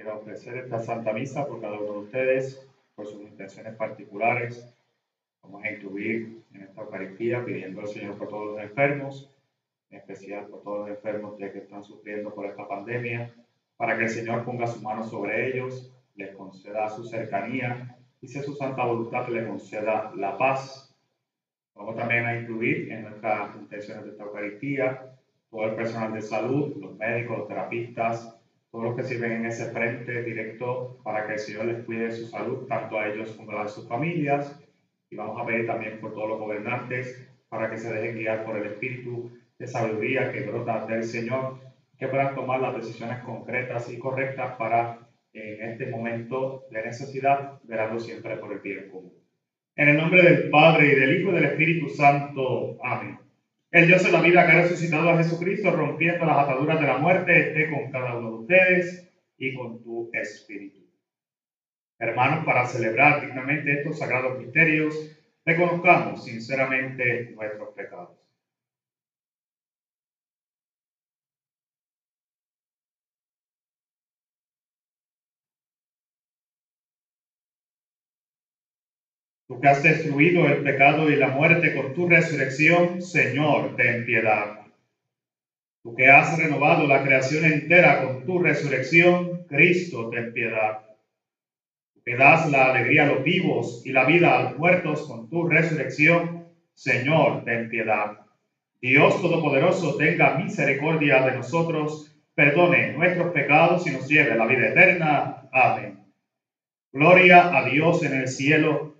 Quiero ofrecer esta Santa Misa por cada uno de ustedes, por sus intenciones particulares. Vamos a incluir en esta Eucaristía pidiendo al Señor por todos los enfermos, en especial por todos los enfermos que están sufriendo por esta pandemia, para que el Señor ponga su mano sobre ellos, les conceda su cercanía y si su santa voluntad le conceda la paz. Vamos también a incluir en nuestras intenciones de esta Eucaristía todo el personal de salud, los médicos, los terapistas, todos los que sirven en ese frente directo para que el Señor les cuide su salud, tanto a ellos como a sus familias. Y vamos a pedir también por todos los gobernantes para que se dejen guiar por el Espíritu de sabiduría que brota del Señor, que puedan tomar las decisiones concretas y correctas para en este momento de necesidad, verlo siempre por el bien común. En el nombre del Padre y del Hijo y del Espíritu Santo. Amén. El Dios de la vida que ha resucitado a Jesucristo, rompiendo las ataduras de la muerte, esté con cada uno de ustedes y con tu espíritu. Hermanos, para celebrar dignamente estos sagrados misterios, reconozcamos sinceramente nuestros pecados. Tú que has destruido el pecado y la muerte con tu resurrección, Señor, ten piedad. Tú que has renovado la creación entera con tu resurrección, Cristo, ten piedad. Tú que das la alegría a los vivos y la vida a los muertos con tu resurrección, Señor, ten piedad. Dios Todopoderoso, tenga misericordia de nosotros, perdone nuestros pecados y nos lleve a la vida eterna. Amén. Gloria a Dios en el cielo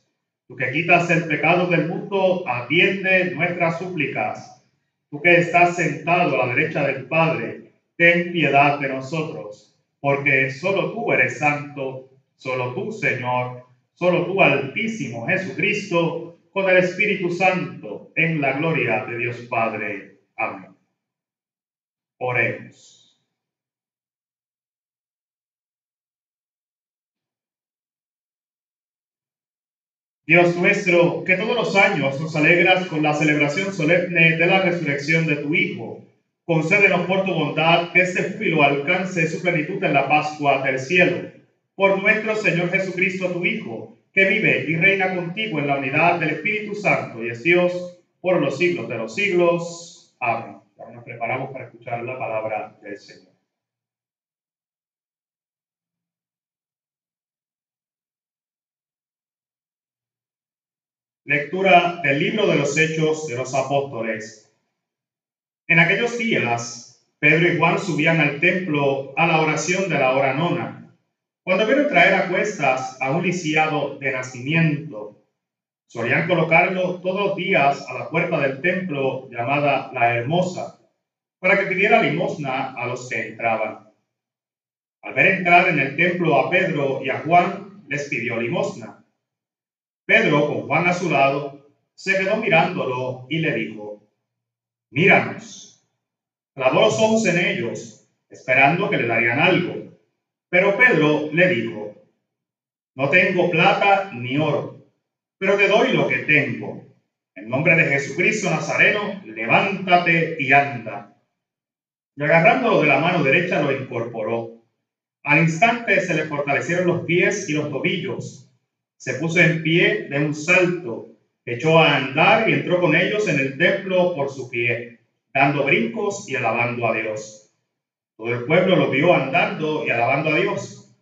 Tú que quitas el pecado del mundo, atiende nuestras súplicas. Tú que estás sentado a la derecha del Padre, ten piedad de nosotros, porque solo tú eres santo, solo tú, Señor, solo tú, Altísimo Jesucristo, con el Espíritu Santo, en la gloria de Dios Padre. Amén. Oremos. Dios nuestro, que todos los años nos alegras con la celebración solemne de la resurrección de tu Hijo, concédenos por tu bondad que este júbilo alcance su plenitud en la Pascua del cielo. Por nuestro Señor Jesucristo, tu Hijo, que vive y reina contigo en la unidad del Espíritu Santo y es Dios por los siglos de los siglos. Amén. Ahora nos preparamos para escuchar la palabra del Señor. Lectura del libro de los Hechos de los Apóstoles. En aquellos días, Pedro y Juan subían al templo a la oración de la hora nona, cuando vieron traer a cuestas a un lisiado de nacimiento. Solían colocarlo todos los días a la puerta del templo llamada La Hermosa, para que pidiera limosna a los que entraban. Al ver entrar en el templo a Pedro y a Juan, les pidió limosna. Pedro, con Juan a su lado, se quedó mirándolo y le dijo, míranos. Clavó los ojos en ellos, esperando que le darían algo. Pero Pedro le dijo, no tengo plata ni oro, pero te doy lo que tengo. En nombre de Jesucristo Nazareno, levántate y anda. Y agarrándolo de la mano derecha lo incorporó. Al instante se le fortalecieron los pies y los tobillos se puso en pie de un salto, echó a andar y entró con ellos en el templo por su pie, dando brincos y alabando a Dios. Todo el pueblo lo vio andando y alabando a Dios.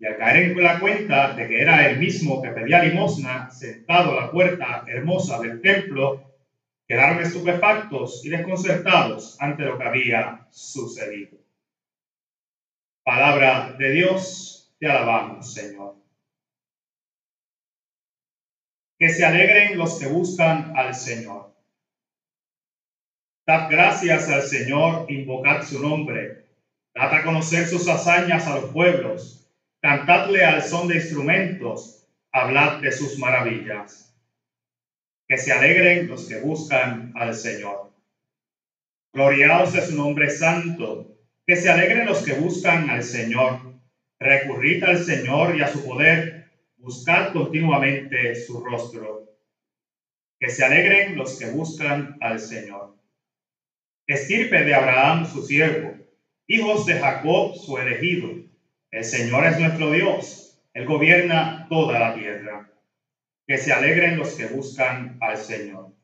Y al caer en la cuenta de que era el mismo que pedía limosna, sentado a la puerta hermosa del templo, quedaron estupefactos y desconcertados ante lo que había sucedido. Palabra de Dios, te alabamos, Señor. Que se alegren los que buscan al Señor. Dad gracias al Señor, invocad su nombre. Dad a conocer sus hazañas a los pueblos. cantadle al son de instrumentos, hablad de sus maravillas. Que se alegren los que buscan al Señor. Gloriaos de su nombre santo, que se alegren los que buscan al Señor. Recurrid al Señor y a su poder, buscad continuamente su rostro. Que se alegren los que buscan al Señor. Estirpe de Abraham su siervo, hijos de Jacob su elegido. El Señor es nuestro Dios, Él gobierna toda la tierra. Que se alegren los que buscan al Señor.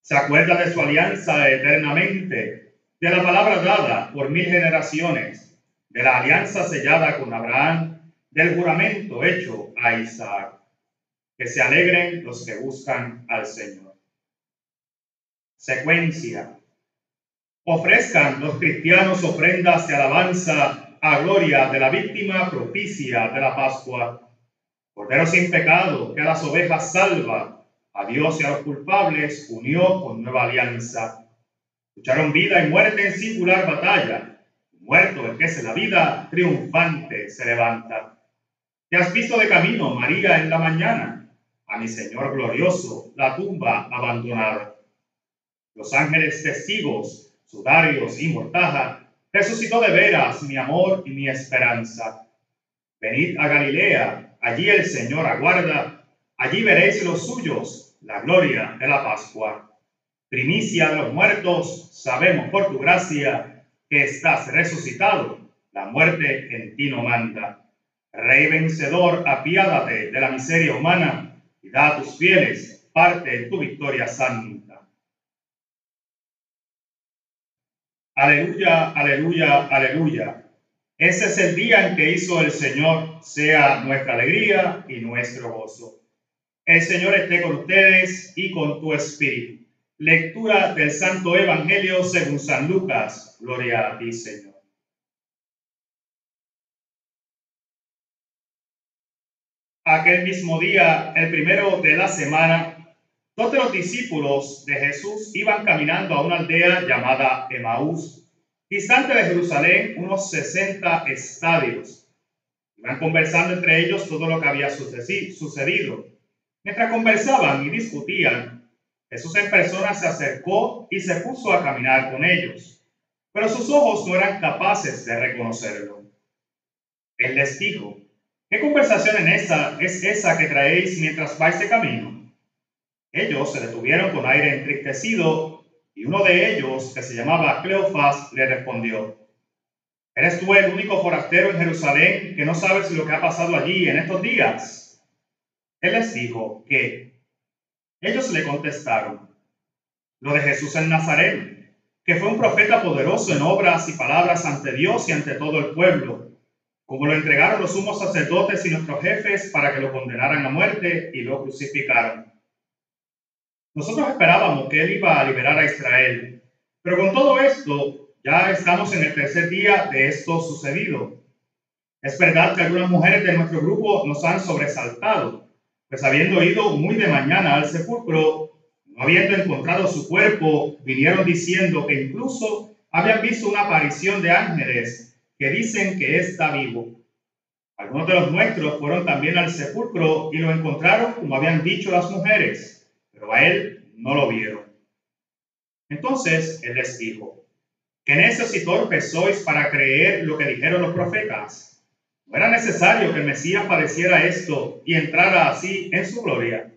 Se acuerda de su alianza eternamente, de la palabra dada por mil generaciones, de la alianza sellada con Abraham, del juramento hecho a Isaac. Que se alegren los que buscan al Señor. Secuencia. Ofrezcan los cristianos ofrendas de alabanza a gloria de la víctima propicia de la Pascua. Cordero sin pecado que a las ovejas salva a Dios y a los culpables unió con nueva alianza. Lucharon vida y muerte en singular batalla. Muerto el que es la vida, triunfante se levanta. Te has visto de camino, María, en la mañana. A mi Señor glorioso, la tumba abandonada. Los ángeles testigos, sudarios y mortaja, resucitó de veras mi amor y mi esperanza. Venid a Galilea, allí el Señor aguarda Allí veréis los suyos, la gloria de la Pascua. Primicia de los muertos, sabemos por tu gracia que estás resucitado. La muerte en ti no manda. Rey vencedor, apiádate de la miseria humana y da a tus fieles parte en tu victoria santa. Aleluya, aleluya, aleluya. Ese es el día en que hizo el Señor, sea nuestra alegría y nuestro gozo. El Señor esté con ustedes y con tu espíritu. Lectura del Santo Evangelio según San Lucas. Gloria a ti, Señor. Aquel mismo día, el primero de la semana, dos de los discípulos de Jesús iban caminando a una aldea llamada Emaús, distante de Jerusalén unos 60 estadios. Iban conversando entre ellos todo lo que había sucedido Mientras conversaban y discutían, Jesús en persona se acercó y se puso a caminar con ellos, pero sus ojos no eran capaces de reconocerlo. Él les dijo, ¿qué conversación en esa es esa que traéis mientras vais de camino? Ellos se detuvieron con aire entristecido y uno de ellos, que se llamaba Cleofas, le respondió, ¿Eres tú el único forastero en Jerusalén que no sabes lo que ha pasado allí en estos días? Él les dijo que ellos le contestaron, lo de Jesús en Nazaret, que fue un profeta poderoso en obras y palabras ante Dios y ante todo el pueblo, como lo entregaron los sumos sacerdotes y nuestros jefes para que lo condenaran a muerte y lo crucificaron. Nosotros esperábamos que él iba a liberar a Israel, pero con todo esto ya estamos en el tercer día de esto sucedido. Es verdad que algunas mujeres de nuestro grupo nos han sobresaltado pues habiendo ido muy de mañana al sepulcro, no habiendo encontrado su cuerpo, vinieron diciendo que incluso habían visto una aparición de ángeles que dicen que está vivo. Algunos de los nuestros fueron también al sepulcro y lo encontraron como habían dicho las mujeres, pero a él no lo vieron. Entonces él les dijo, ¿qué necios y torpes sois para creer lo que dijeron los profetas? No era necesario que el Mesías padeciera esto y entrara así en su gloria.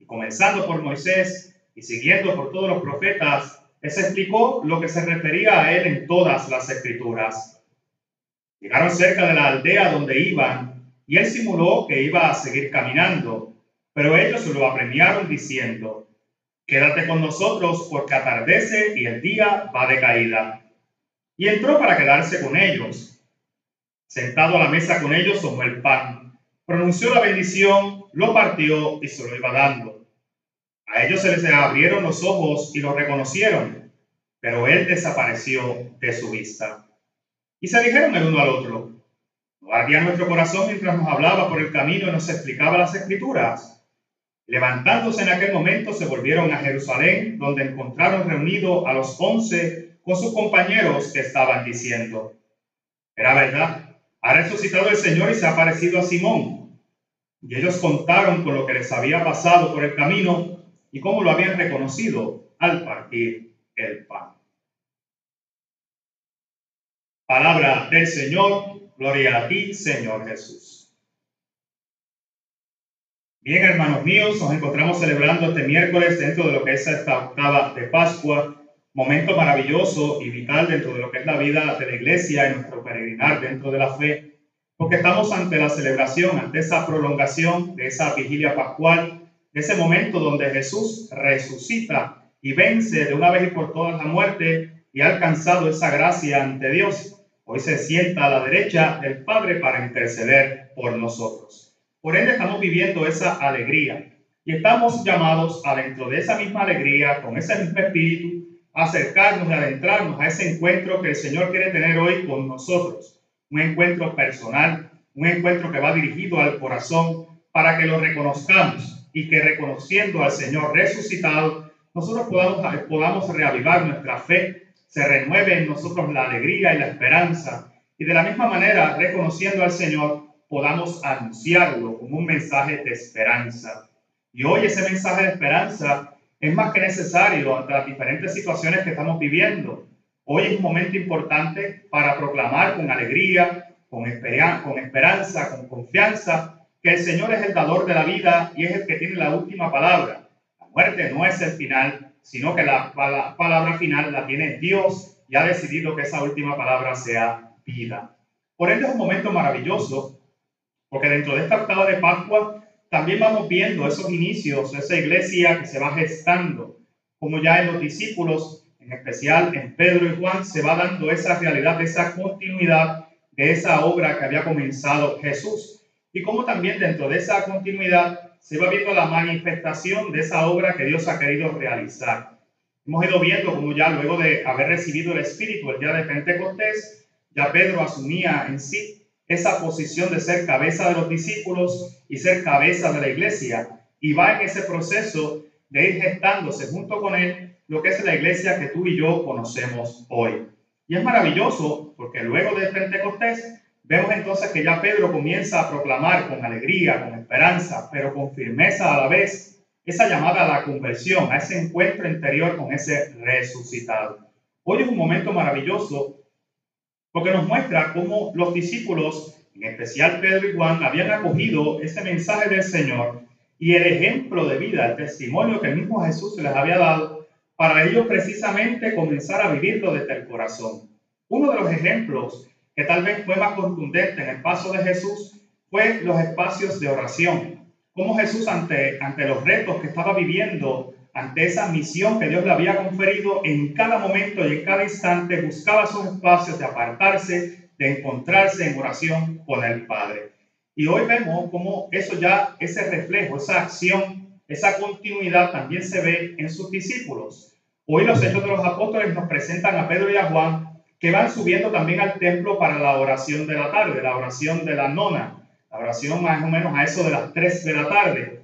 Y comenzando por Moisés y siguiendo por todos los profetas, les explicó lo que se refería a él en todas las escrituras. Llegaron cerca de la aldea donde iban y él simuló que iba a seguir caminando, pero ellos lo apremiaron diciendo, quédate con nosotros porque atardece y el día va de caída. Y entró para quedarse con ellos Sentado a la mesa con ellos tomó el pan, pronunció la bendición, lo partió y se lo iba dando. A ellos se les abrieron los ojos y lo reconocieron, pero él desapareció de su vista. Y se dijeron el uno al otro, ¿no ardía nuestro corazón mientras nos hablaba por el camino y nos explicaba las escrituras? Levantándose en aquel momento se volvieron a Jerusalén, donde encontraron reunido a los once con sus compañeros que estaban diciendo, era verdad Ha resucitado el Señor y se ha aparecido a Simón. Y ellos contaron con lo que les había pasado por el camino y cómo lo habían reconocido al partir el pan. Palabra del Señor, gloria a ti, Señor Jesús. Bien, hermanos míos, nos encontramos celebrando este miércoles dentro de lo que es esta octava de Pascua, momento maravilloso y vital dentro de lo que es la vida de la iglesia y nuestro peregrinar dentro de la fe, porque estamos ante la celebración, ante esa prolongación de esa vigilia pascual, de ese momento donde Jesús resucita y vence de una vez y por todas la muerte y ha alcanzado esa gracia ante Dios Hoy se sienta a la derecha del Padre para interceder por nosotros. Por ende estamos viviendo esa alegría y estamos llamados a dentro de esa misma alegría, con ese mismo espíritu, a acercarnos y adentrarnos a ese encuentro que el Señor quiere tener hoy con nosotros. Un encuentro personal, un encuentro que va dirigido al corazón para que lo reconozcamos y que reconociendo al Señor resucitado, nosotros podamos, podamos reavivar nuestra fe se renueve en nosotros la alegría y la esperanza. Y de la misma manera, reconociendo al Señor, podamos anunciarlo como un mensaje de esperanza. Y hoy ese mensaje de esperanza es más que necesario ante las diferentes situaciones que estamos viviendo. Hoy es un momento importante para proclamar con alegría, con, con esperanza, con confianza, que el Señor es el dador de la vida y es el que tiene la última palabra. La muerte no es el final, sino que la, palabra final la tiene Dios y ha decidido que esa última palabra sea vida. Por ende es un momento maravilloso, porque dentro de esta octava de Pascua también vamos viendo esos inicios, esa iglesia que se va gestando, como ya en los discípulos, en especial en Pedro y Juan, se va dando esa realidad, esa continuidad de esa obra que había comenzado Jesús. Y como también dentro de esa continuidad va viendo la manifestación de esa obra que Dios ha querido realizar. Hemos ido viendo como ya luego de haber recibido el Espíritu el día de Pentecostés, ya Pedro asumía en sí esa posición de ser cabeza de los discípulos y ser cabeza de la iglesia. Y va en ese proceso de ir gestándose junto con él lo que es la iglesia que tú y yo conocemos hoy. Y es maravilloso porque luego de Pentecostés Vemos entonces que ya Pedro comienza a proclamar con alegría, con esperanza, pero con firmeza a la vez, esa llamada a la conversión, a ese encuentro interior con ese resucitado. Hoy es un momento maravilloso porque nos muestra cómo los discípulos, en especial Pedro y Juan, habían acogido ese mensaje del Señor y el ejemplo de vida, el testimonio que el mismo Jesús les había dado, para ellos precisamente comenzar a vivirlo desde el corazón. Uno de los ejemplos que tal vez fue más contundente en el paso de Jesús fue los espacios de oración. Cómo Jesús ante, ante los retos que estaba viviendo, ante esa misión que Dios le había conferido, en cada momento y en cada instante buscaba esos espacios de apartarse, de encontrarse en oración con el Padre. Y hoy vemos cómo eso ya, ese reflejo, esa acción, esa continuidad también se ve en sus discípulos. Hoy los hechos de los apóstoles nos presentan a Pedro y a Juan que van subiendo también al templo para la oración de la tarde, la oración de la nona, la oración más o menos a eso de las 3 de la tarde.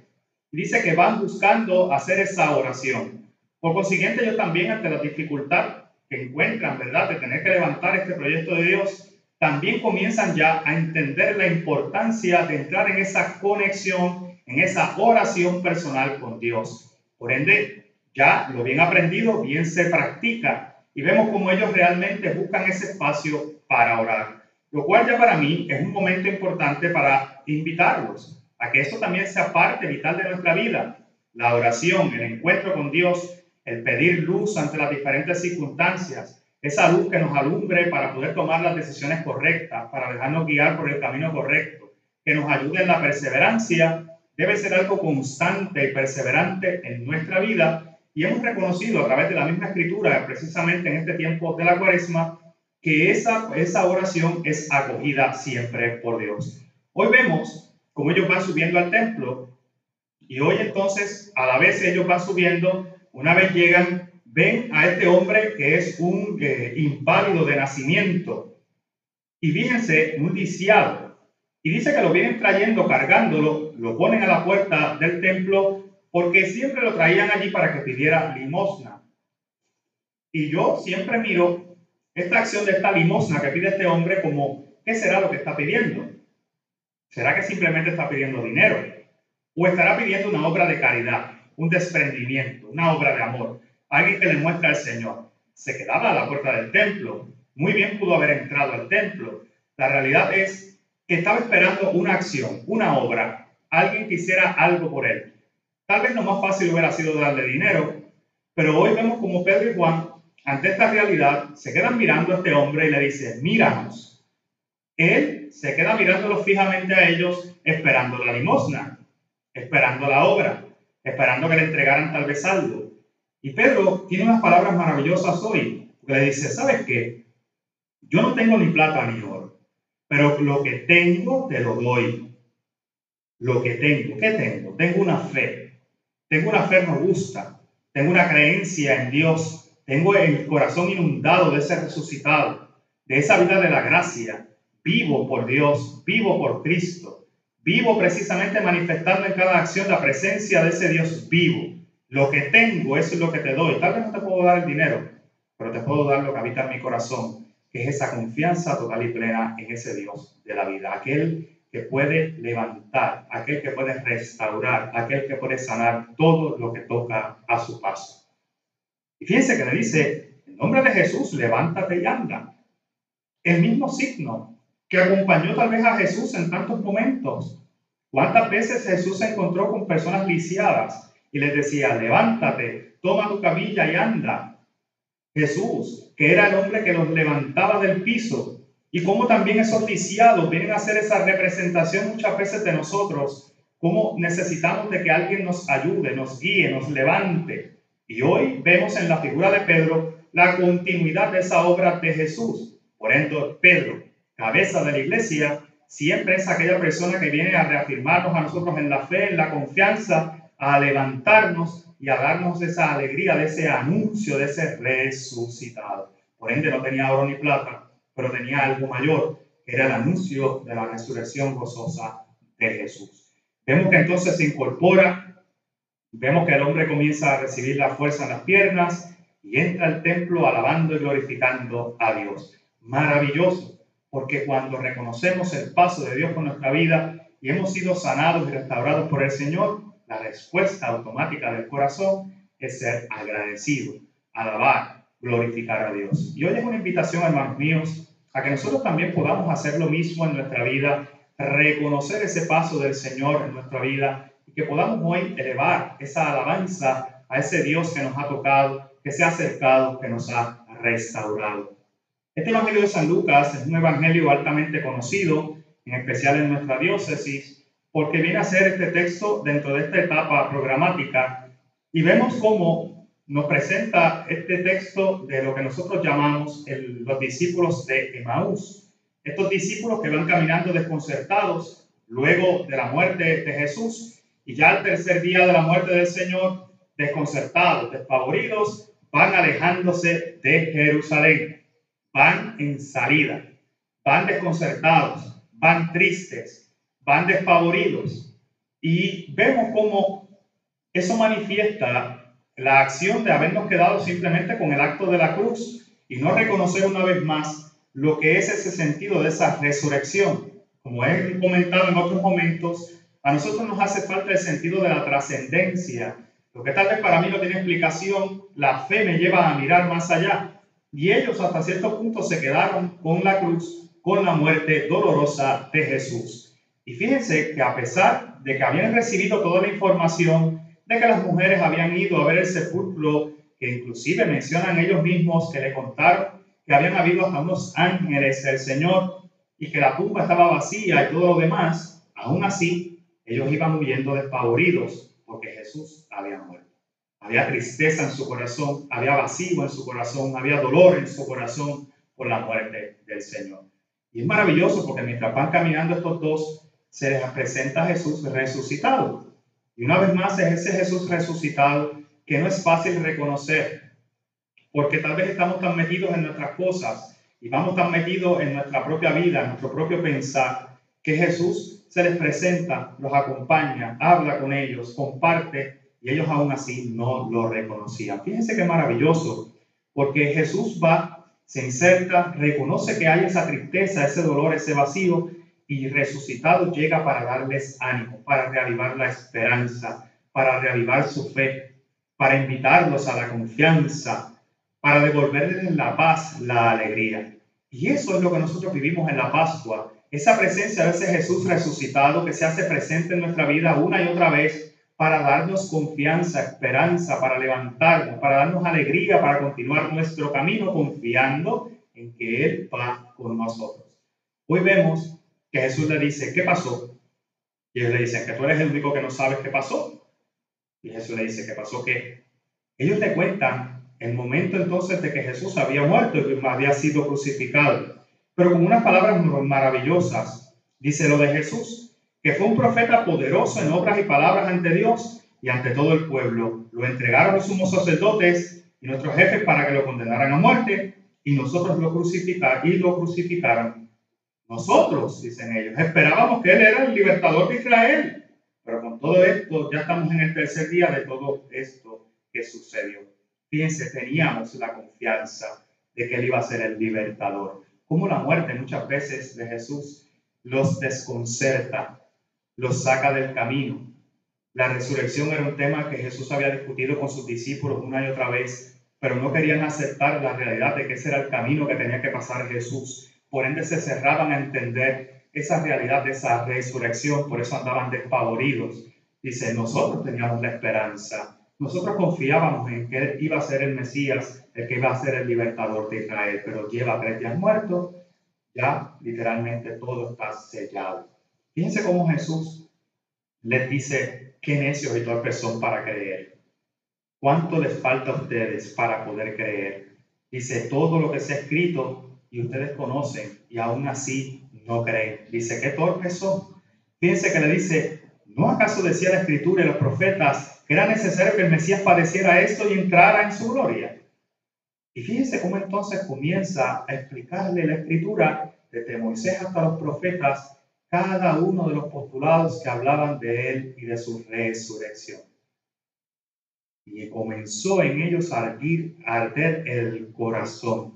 dice que van buscando hacer esa oración. Por consiguiente, ellos también ante la dificultad que encuentran, ¿verdad?, de tener que levantar este proyecto de Dios, también comienzan ya a entender la importancia de entrar en esa conexión, en esa oración personal con Dios. Por ende, ya lo bien aprendido, bien se practica y vemos cómo ellos realmente buscan ese espacio para orar. Lo cual ya para mí es un momento importante para invitarlos a que esto también sea parte vital de nuestra vida. La oración, el encuentro con Dios, el pedir luz ante las diferentes circunstancias, esa luz que nos alumbre para poder tomar las decisiones correctas, para dejarnos guiar por el camino correcto, que nos ayude en la perseverancia, debe ser algo constante y perseverante en nuestra vida y hemos reconocido a través de la misma escritura, precisamente en este tiempo de la cuaresma, que esa, esa oración es acogida siempre por Dios. Hoy vemos cómo ellos van subiendo al templo y hoy entonces, a la vez ellos van subiendo, una vez llegan, ven a este hombre que es un eh, de nacimiento y fíjense, un lisiado. Y dice que lo vienen trayendo, cargándolo, lo ponen a la puerta del templo porque siempre lo traían allí para que pidiera limosna. Y yo siempre miro esta acción de esta limosna que pide este hombre como ¿qué será lo que está pidiendo? ¿Será que simplemente está pidiendo dinero? ¿O estará pidiendo una obra de caridad, un desprendimiento, una obra de amor? Alguien que le muestra al Señor. Se quedaba a la puerta del templo. Muy bien pudo haber entrado al templo. La realidad es que estaba esperando una acción, una obra. Alguien que hiciera algo por él. Tal vez lo más fácil hubiera sido darle dinero, pero hoy vemos como Pedro y Juan, ante esta realidad, se quedan mirando a este hombre y le dicen, míranos. Él se queda mirándolo fijamente a ellos, esperando la limosna, esperando la obra, esperando que le entregaran tal vez algo. Y Pedro tiene unas palabras maravillosas hoy, que le dice, ¿sabes qué? Yo no tengo ni plata ni oro, pero lo que tengo te lo doy. Lo que tengo, ¿qué tengo? Tengo una fe. Tengo una fe robusta. Tengo una creencia en Dios. Tengo el corazón inundado de ese resucitado, de esa vida de la gracia. Vivo por Dios, vivo por Cristo. Vivo precisamente manifestando en cada acción la presencia de ese Dios vivo. Lo que tengo, es lo que te doy. Tal vez no te puedo dar el dinero, pero te puedo dar lo que habita en mi corazón, que es esa confianza total y plena en ese Dios de la vida, aquel que puede levantar, aquel que puede restaurar, aquel que puede sanar todo lo que toca a su paso. Y fíjense que le dice, en nombre de Jesús, levántate y anda. El mismo signo que acompañó tal vez a Jesús en tantos momentos. ¿Cuántas veces Jesús se encontró con personas lisiadas y les decía, levántate, toma tu camilla y anda? Jesús, que era el hombre que los levantaba del piso, y cómo también esos lisiados vienen a hacer esa representación muchas veces de nosotros, cómo necesitamos de que alguien nos ayude, nos guíe, nos levante. Y hoy vemos en la figura de Pedro la continuidad de esa obra de Jesús. Por ende, Pedro, cabeza de la iglesia, siempre es aquella persona que viene a reafirmarnos a nosotros en la fe, en la confianza, a levantarnos y a darnos esa alegría de ese anuncio de ese resucitado. Por ende, no tenía oro ni plata, pero tenía algo mayor, era el anuncio de la resurrección gozosa de Jesús. Vemos que entonces se incorpora, vemos que el hombre comienza a recibir la fuerza en las piernas y entra al templo alabando y glorificando a Dios. Maravilloso, porque cuando reconocemos el paso de Dios con nuestra vida y hemos sido sanados y restaurados por el Señor, la respuesta automática del corazón es ser agradecido, alabar, glorificar a Dios. Y hoy es una invitación, hermanos míos, a que nosotros también podamos hacer lo mismo en nuestra vida, reconocer ese paso del Señor en nuestra vida y que podamos hoy elevar esa alabanza a ese Dios que nos ha tocado, que se ha acercado, que nos ha restaurado. Este Evangelio de San Lucas es un evangelio altamente conocido, en especial en nuestra diócesis, porque viene a ser este texto dentro de esta etapa programática y vemos cómo nos presenta este texto de lo que nosotros llamamos los discípulos de Emaús. Estos discípulos que van caminando desconcertados luego de la muerte de Jesús y ya al tercer día de la muerte del Señor, desconcertados, despavoridos, van alejándose de Jerusalén, van en salida, van desconcertados, van tristes, van despavoridos. Y vemos cómo eso manifiesta la acción de habernos quedado simplemente con el acto de la cruz y no reconocer una vez más lo que es ese sentido de esa resurrección. Como he comentado en otros momentos, a nosotros nos hace falta el sentido de la trascendencia. Lo que tal vez para mí no tiene explicación, la fe me lleva a mirar más allá. Y ellos hasta cierto punto se quedaron con la cruz, con la muerte dolorosa de Jesús. Y fíjense que a pesar de que habían recibido toda la información, de que las mujeres habían ido a ver el sepulcro, que inclusive mencionan ellos mismos que le contaron que habían habido hasta unos ángeles del Señor y que la tumba estaba vacía y todo lo demás, aún así ellos iban huyendo despavoridos porque Jesús había muerto. Había tristeza en su corazón, había vacío en su corazón, había dolor en su corazón por la muerte del Señor. Y es maravilloso porque mientras van caminando estos dos, se les presenta Jesús resucitado. Y una vez más es ese Jesús resucitado que no es fácil reconocer, porque tal vez estamos tan metidos en nuestras cosas y vamos tan metidos en nuestra propia vida, en nuestro propio pensar, que Jesús se les presenta, los acompaña, habla con ellos, comparte, y ellos aún así no lo reconocían. Fíjense qué maravilloso, porque Jesús va se inserta, reconoce que hay esa tristeza, ese dolor, ese vacío, y resucitado llega para darles ánimo, para reavivar la esperanza, para reavivar su fe, para invitarlos a la confianza, para devolverles la paz, la alegría. Y eso es lo que nosotros vivimos en la Pascua, esa presencia de ese Jesús resucitado que se hace presente en nuestra vida una y otra vez para darnos confianza, esperanza, para levantarnos, para darnos alegría, para continuar nuestro camino confiando en que Él va con nosotros. Hoy vemos que Jesús le dice, ¿qué pasó? Y ellos le dicen que tú eres el único que no sabes qué pasó. Y Jesús le dice, ¿qué pasó qué? Ellos le cuentan el momento entonces de que Jesús había muerto y había sido crucificado. Pero con unas palabras maravillosas, dice lo de Jesús, que fue un profeta poderoso en obras y palabras ante Dios y ante todo el pueblo. Lo entregaron los sumos sacerdotes y nuestros jefes para que lo condenaran a muerte y nosotros lo crucificaron y lo crucificaron. Nosotros, dicen ellos, esperábamos que él era el libertador de Israel, pero con todo esto ya estamos en el tercer día de todo esto que sucedió. Fíjense, teníamos la confianza de que él iba a ser el libertador. Como la muerte muchas veces de Jesús los desconcerta los saca del camino. La resurrección era un tema que Jesús había discutido con sus discípulos una y otra vez, pero no querían aceptar la realidad de que ese era el camino que tenía que pasar Jesús. Por ende se cerraban a entender esa realidad de esa resurrección, por eso andaban despavoridos. Dice, nosotros teníamos la esperanza, nosotros confiábamos en que iba a ser el Mesías, el que iba a ser el libertador de Israel, pero lleva tres días muerto, ya literalmente todo está sellado. Fíjense cómo Jesús les dice qué necios y torpes son para creer. ¿Cuánto les falta a ustedes para poder creer? Dice todo lo que se ha escrito y ustedes conocen y aún así no creen. Dice, ¿qué torpes son? Fíjense que le dice, ¿no acaso decía la escritura y los profetas que era necesario que el Mesías padeciera esto y entrara en su gloria? Y fíjense cómo entonces comienza a explicarle la escritura desde Moisés hasta los profetas cada uno de los postulados que hablaban de él y de su resurrección. Y comenzó en ellos a arder, arder el corazón,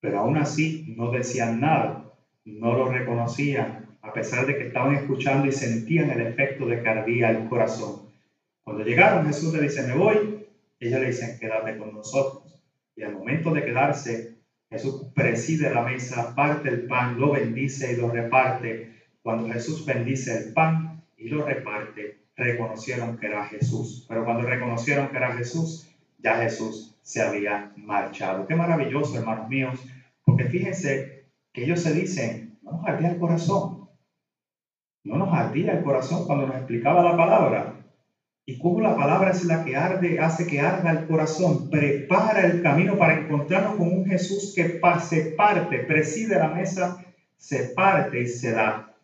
pero aún así no decían nada, no lo reconocían, a pesar de que estaban escuchando y sentían el efecto de que ardía el corazón. Cuando llegaron, Jesús le dice, me voy, ellos le dicen, quédate con nosotros. Y al momento de quedarse, Jesús preside la mesa, parte el pan, lo bendice y lo reparte cuando Jesús bendice el pan y lo reparte, reconocieron que era Jesús. Pero cuando reconocieron que era Jesús, ya Jesús se había marchado. Qué maravilloso, hermanos míos, porque fíjense que ellos se dicen, no nos ardía el corazón. No nos ardía el corazón cuando nos explicaba la palabra. Y cómo la palabra es la que arde, hace que arda el corazón, prepara el camino para encontrarnos con un Jesús que se parte, preside la mesa, se parte y se da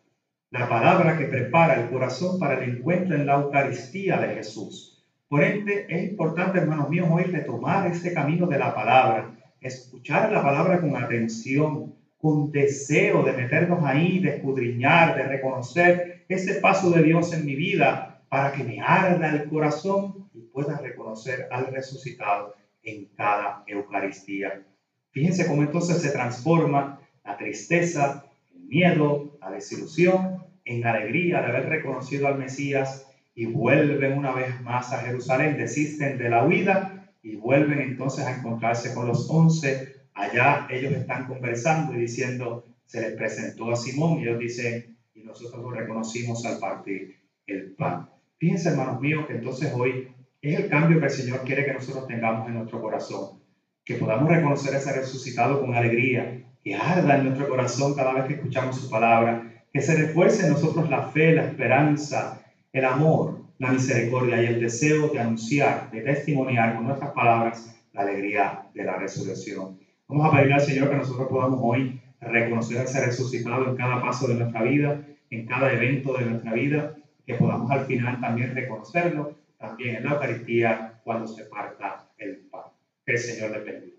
la palabra que prepara el corazón para el encuentro en la Eucaristía de Jesús. Por ende, es importante, hermanos míos, hoy retomar este camino de la palabra, escuchar la palabra con atención, con deseo de meternos ahí, de escudriñar, de reconocer ese paso de Dios en mi vida para que me arda el corazón y pueda reconocer al resucitado en cada Eucaristía. Fíjense cómo entonces se transforma la tristeza, miedo, la desilusión, en alegría de haber reconocido al Mesías y vuelven una vez más a Jerusalén, desisten de la huida y vuelven entonces a encontrarse con los once. Allá ellos están conversando y diciendo, se les presentó a Simón y ellos dicen, y nosotros lo reconocimos al partir el pan. Fíjense, hermanos míos, que entonces hoy es el cambio que el Señor quiere que nosotros tengamos en nuestro corazón, que podamos reconocer ese resucitado con alegría, que arda en nuestro corazón cada vez que escuchamos su palabra, que se refuerce en nosotros la fe, la esperanza, el amor, la misericordia y el deseo de anunciar, de testimoniar con nuestras palabras la alegría de la resurrección. Vamos a pedirle al Señor que nosotros podamos hoy reconocer ese resucitado en cada paso de nuestra vida, en cada evento de nuestra vida, que podamos al final también reconocerlo, también en la Eucaristía cuando se parta el pan. Que el Señor le bendiga.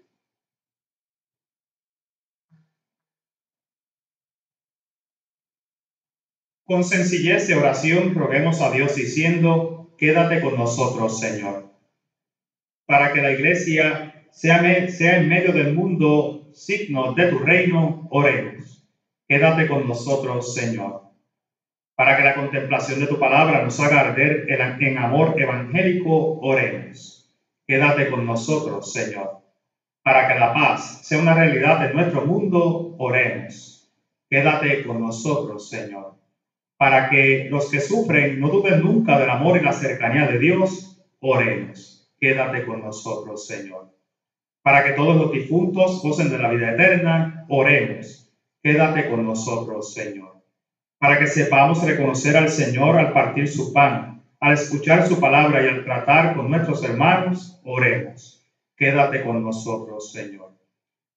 Con sencillez de oración roguemos a Dios diciendo, quédate con nosotros, Señor, para que la iglesia sea, sea en medio del mundo signo de tu reino, oremos. Quédate con nosotros, Señor, para que la contemplación de tu palabra nos haga arder en amor evangélico, oremos. Quédate con nosotros, Señor, para que la paz sea una realidad en nuestro mundo, oremos. Quédate con nosotros, Señor, para que los que sufren no duden nunca del amor y la cercanía de Dios, oremos. Quédate con nosotros, Señor para que todos los difuntos gocen de la vida eterna, oremos. Quédate con nosotros, Señor. Para que sepamos reconocer al Señor al partir su pan, al escuchar su palabra y al tratar con nuestros hermanos, oremos. Quédate con nosotros, Señor.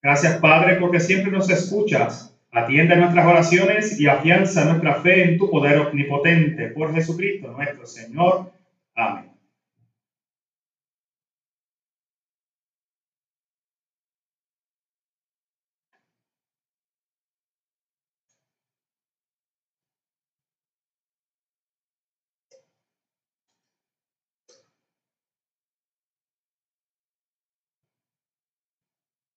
Gracias, Padre, porque siempre nos escuchas. Atiende nuestras oraciones y afianza nuestra fe en tu poder omnipotente. Por Jesucristo nuestro Señor. Amén.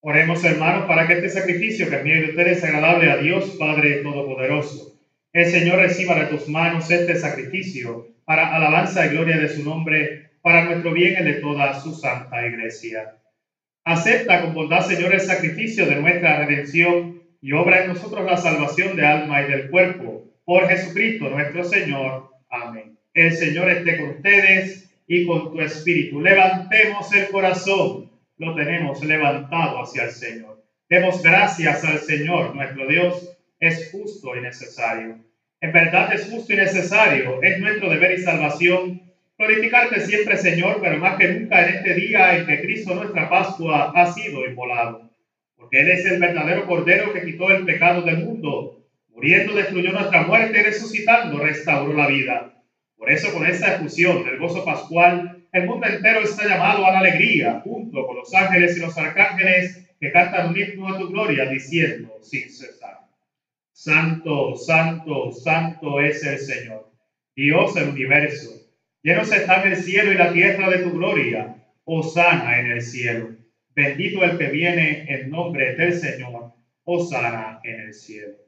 Oremos, hermanos, para que este sacrificio que es de ustedes es agradable a Dios Padre Todopoderoso. El Señor reciba de tus manos este sacrificio para alabanza y gloria de su nombre, para nuestro bien y de toda su santa iglesia. Acepta con bondad, Señor, el sacrificio de nuestra redención y obra en nosotros la salvación de alma y del cuerpo. Por Jesucristo nuestro Señor. Amén. El Señor esté con ustedes y con tu espíritu. Levantemos el corazón lo tenemos levantado hacia el Señor. Demos gracias al Señor, nuestro Dios, es justo y necesario. En verdad es justo y necesario, es nuestro deber y salvación glorificarte siempre, Señor, pero más que nunca en este día en que Cristo, nuestra Pascua, ha sido inmolado. Porque Él es el verdadero Cordero que quitó el pecado del mundo. Muriendo destruyó nuestra muerte y resucitando restauró la vida. Por eso, con esta efusión del gozo pascual, el mundo entero está llamado a la alegría, junto con los ángeles y los arcángeles que cantan un himno a tu gloria, diciendo sin cesar. Santo, santo, santo es el Señor, Dios del universo. Llenos están el cielo y la tierra de tu gloria. Osana en el cielo. Bendito el que viene en nombre del Señor. Osana en el cielo.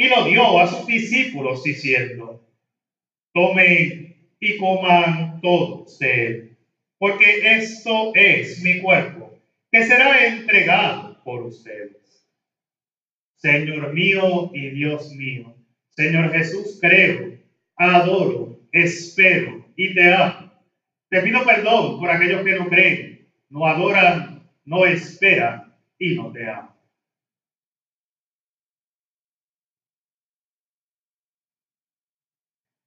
y lo dio a sus discípulos, diciendo, tomen y coman todos de él porque esto es mi cuerpo, que será entregado por ustedes. Señor mío y Dios mío, Señor Jesús, creo, adoro, espero y te amo. Te pido perdón por aquellos que no creen, no adoran, no esperan y no te aman.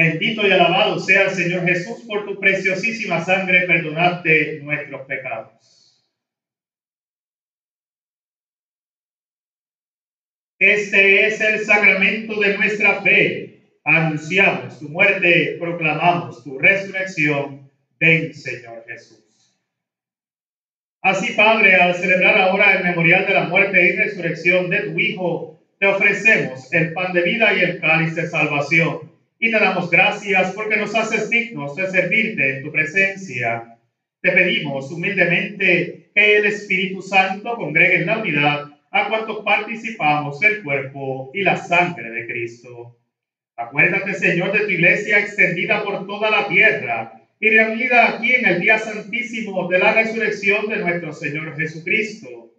Bendito y alabado sea el Señor Jesús por tu preciosísima sangre, perdonarte nuestros pecados. Este es el sacramento de nuestra fe. anunciamos tu muerte, proclamamos tu resurrección. Ven, Señor Jesús. Así, Padre, al celebrar ahora el memorial de la muerte y resurrección de tu Hijo, te ofrecemos el pan de vida y el cáliz de salvación. Y te damos gracias porque nos haces dignos de servirte en tu presencia. Te pedimos humildemente que el Espíritu Santo congregue en la unidad a cuantos participamos del cuerpo y la sangre de Cristo. Acuérdate, Señor, de tu iglesia extendida por toda la tierra y reunida aquí en el día santísimo de la resurrección de nuestro Señor Jesucristo,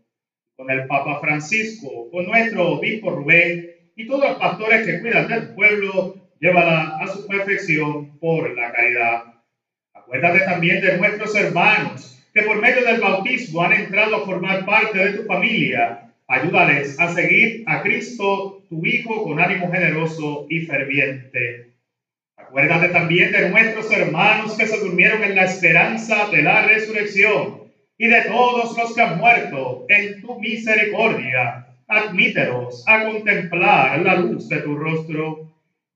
con el Papa Francisco, con nuestro obispo Rubén y todos los pastores que cuidan del pueblo, llévala a su perfección por la caridad. Acuérdate también de nuestros hermanos que por medio del bautismo han entrado a formar parte de tu familia. Ayúdales a seguir a Cristo, tu Hijo, con ánimo generoso y ferviente. Acuérdate también de nuestros hermanos que se durmieron en la esperanza de la resurrección y de todos los que han muerto en tu misericordia. Admítelos a contemplar la luz de tu rostro.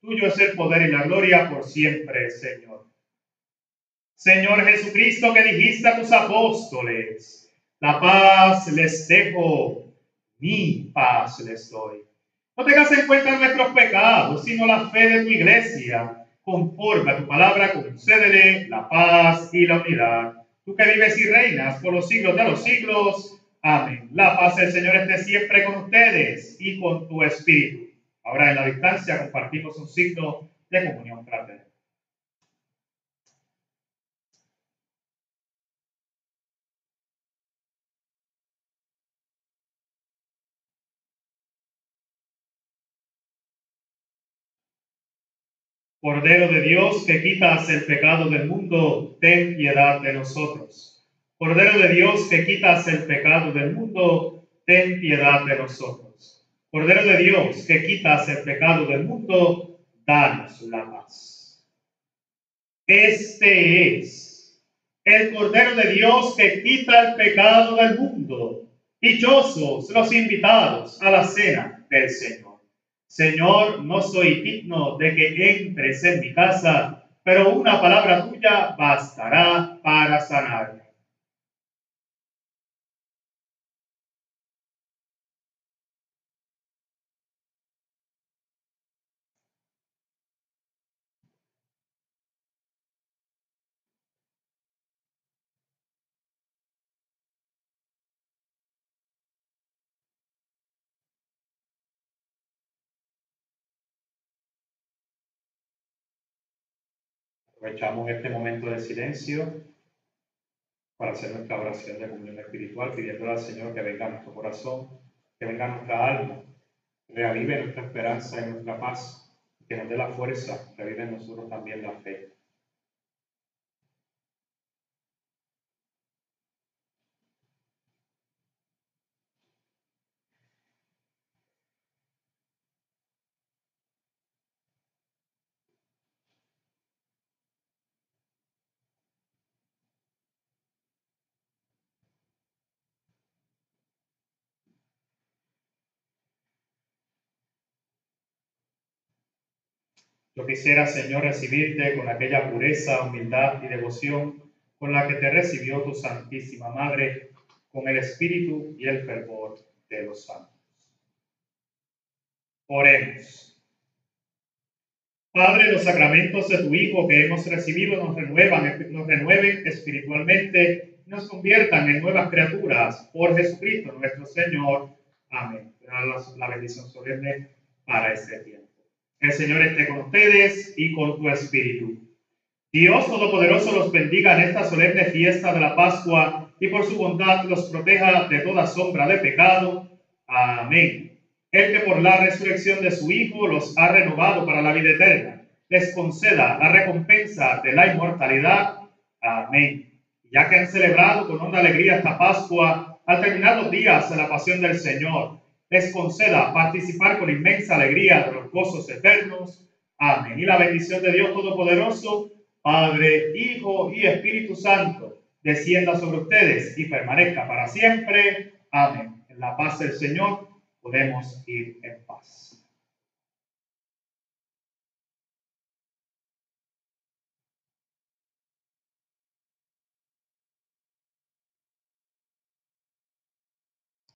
tuyo es el poder y la gloria por siempre, Señor. Señor Jesucristo, que dijiste a tus apóstoles, la paz les dejo, mi paz les doy. No tengas en cuenta nuestros pecados, sino la fe de tu iglesia conforme a tu palabra, concédele la paz y la unidad. Tú que vives y reinas por los siglos de los siglos. Amén. La paz del Señor esté siempre con ustedes y con tu espíritu. Ahora en la distancia compartimos un signo de comunión fraterna. Cordero de Dios que quitas el pecado del mundo, ten piedad de nosotros. Cordero de Dios que quitas el pecado del mundo, ten piedad de nosotros. Cordero de Dios que quitas el pecado del mundo, danos la paz. Este es el Cordero de Dios que quita el pecado del mundo. Dichosos los invitados a la cena del Señor. Señor, no soy digno de que entres en mi casa, pero una palabra tuya bastará para sanarme. Aprovechamos este momento de silencio para hacer nuestra oración de comunión espiritual, pidiendo al Señor que venga a nuestro corazón, que venga a nuestra alma, reavive nuestra esperanza y nuestra paz, que nos dé la fuerza, reavive en nosotros también la fe. Yo quisiera, Señor, recibirte con aquella pureza, humildad y devoción con la que te recibió tu Santísima Madre, con el espíritu y el fervor de los santos. Oremos. Padre, los sacramentos de tu Hijo que hemos recibido nos renuevan, nos renueven espiritualmente y nos conviertan en nuevas criaturas por Jesucristo nuestro Señor. Amén. La bendición solemne para este tiempo. El Señor esté con ustedes y con tu espíritu. Dios Todopoderoso los bendiga en esta solemne fiesta de la Pascua y por su bondad los proteja de toda sombra de pecado. Amén. El que por la resurrección de su Hijo los ha renovado para la vida eterna, les conceda la recompensa de la inmortalidad. Amén. Ya que han celebrado con honda alegría esta Pascua, al terminar los días de la pasión del Señor, les conceda participar con inmensa alegría de los gozos eternos. Amén. Y la bendición de Dios Todopoderoso, Padre, Hijo y Espíritu Santo, descienda sobre ustedes y permanezca para siempre. Amén. En la paz del Señor podemos ir en paz.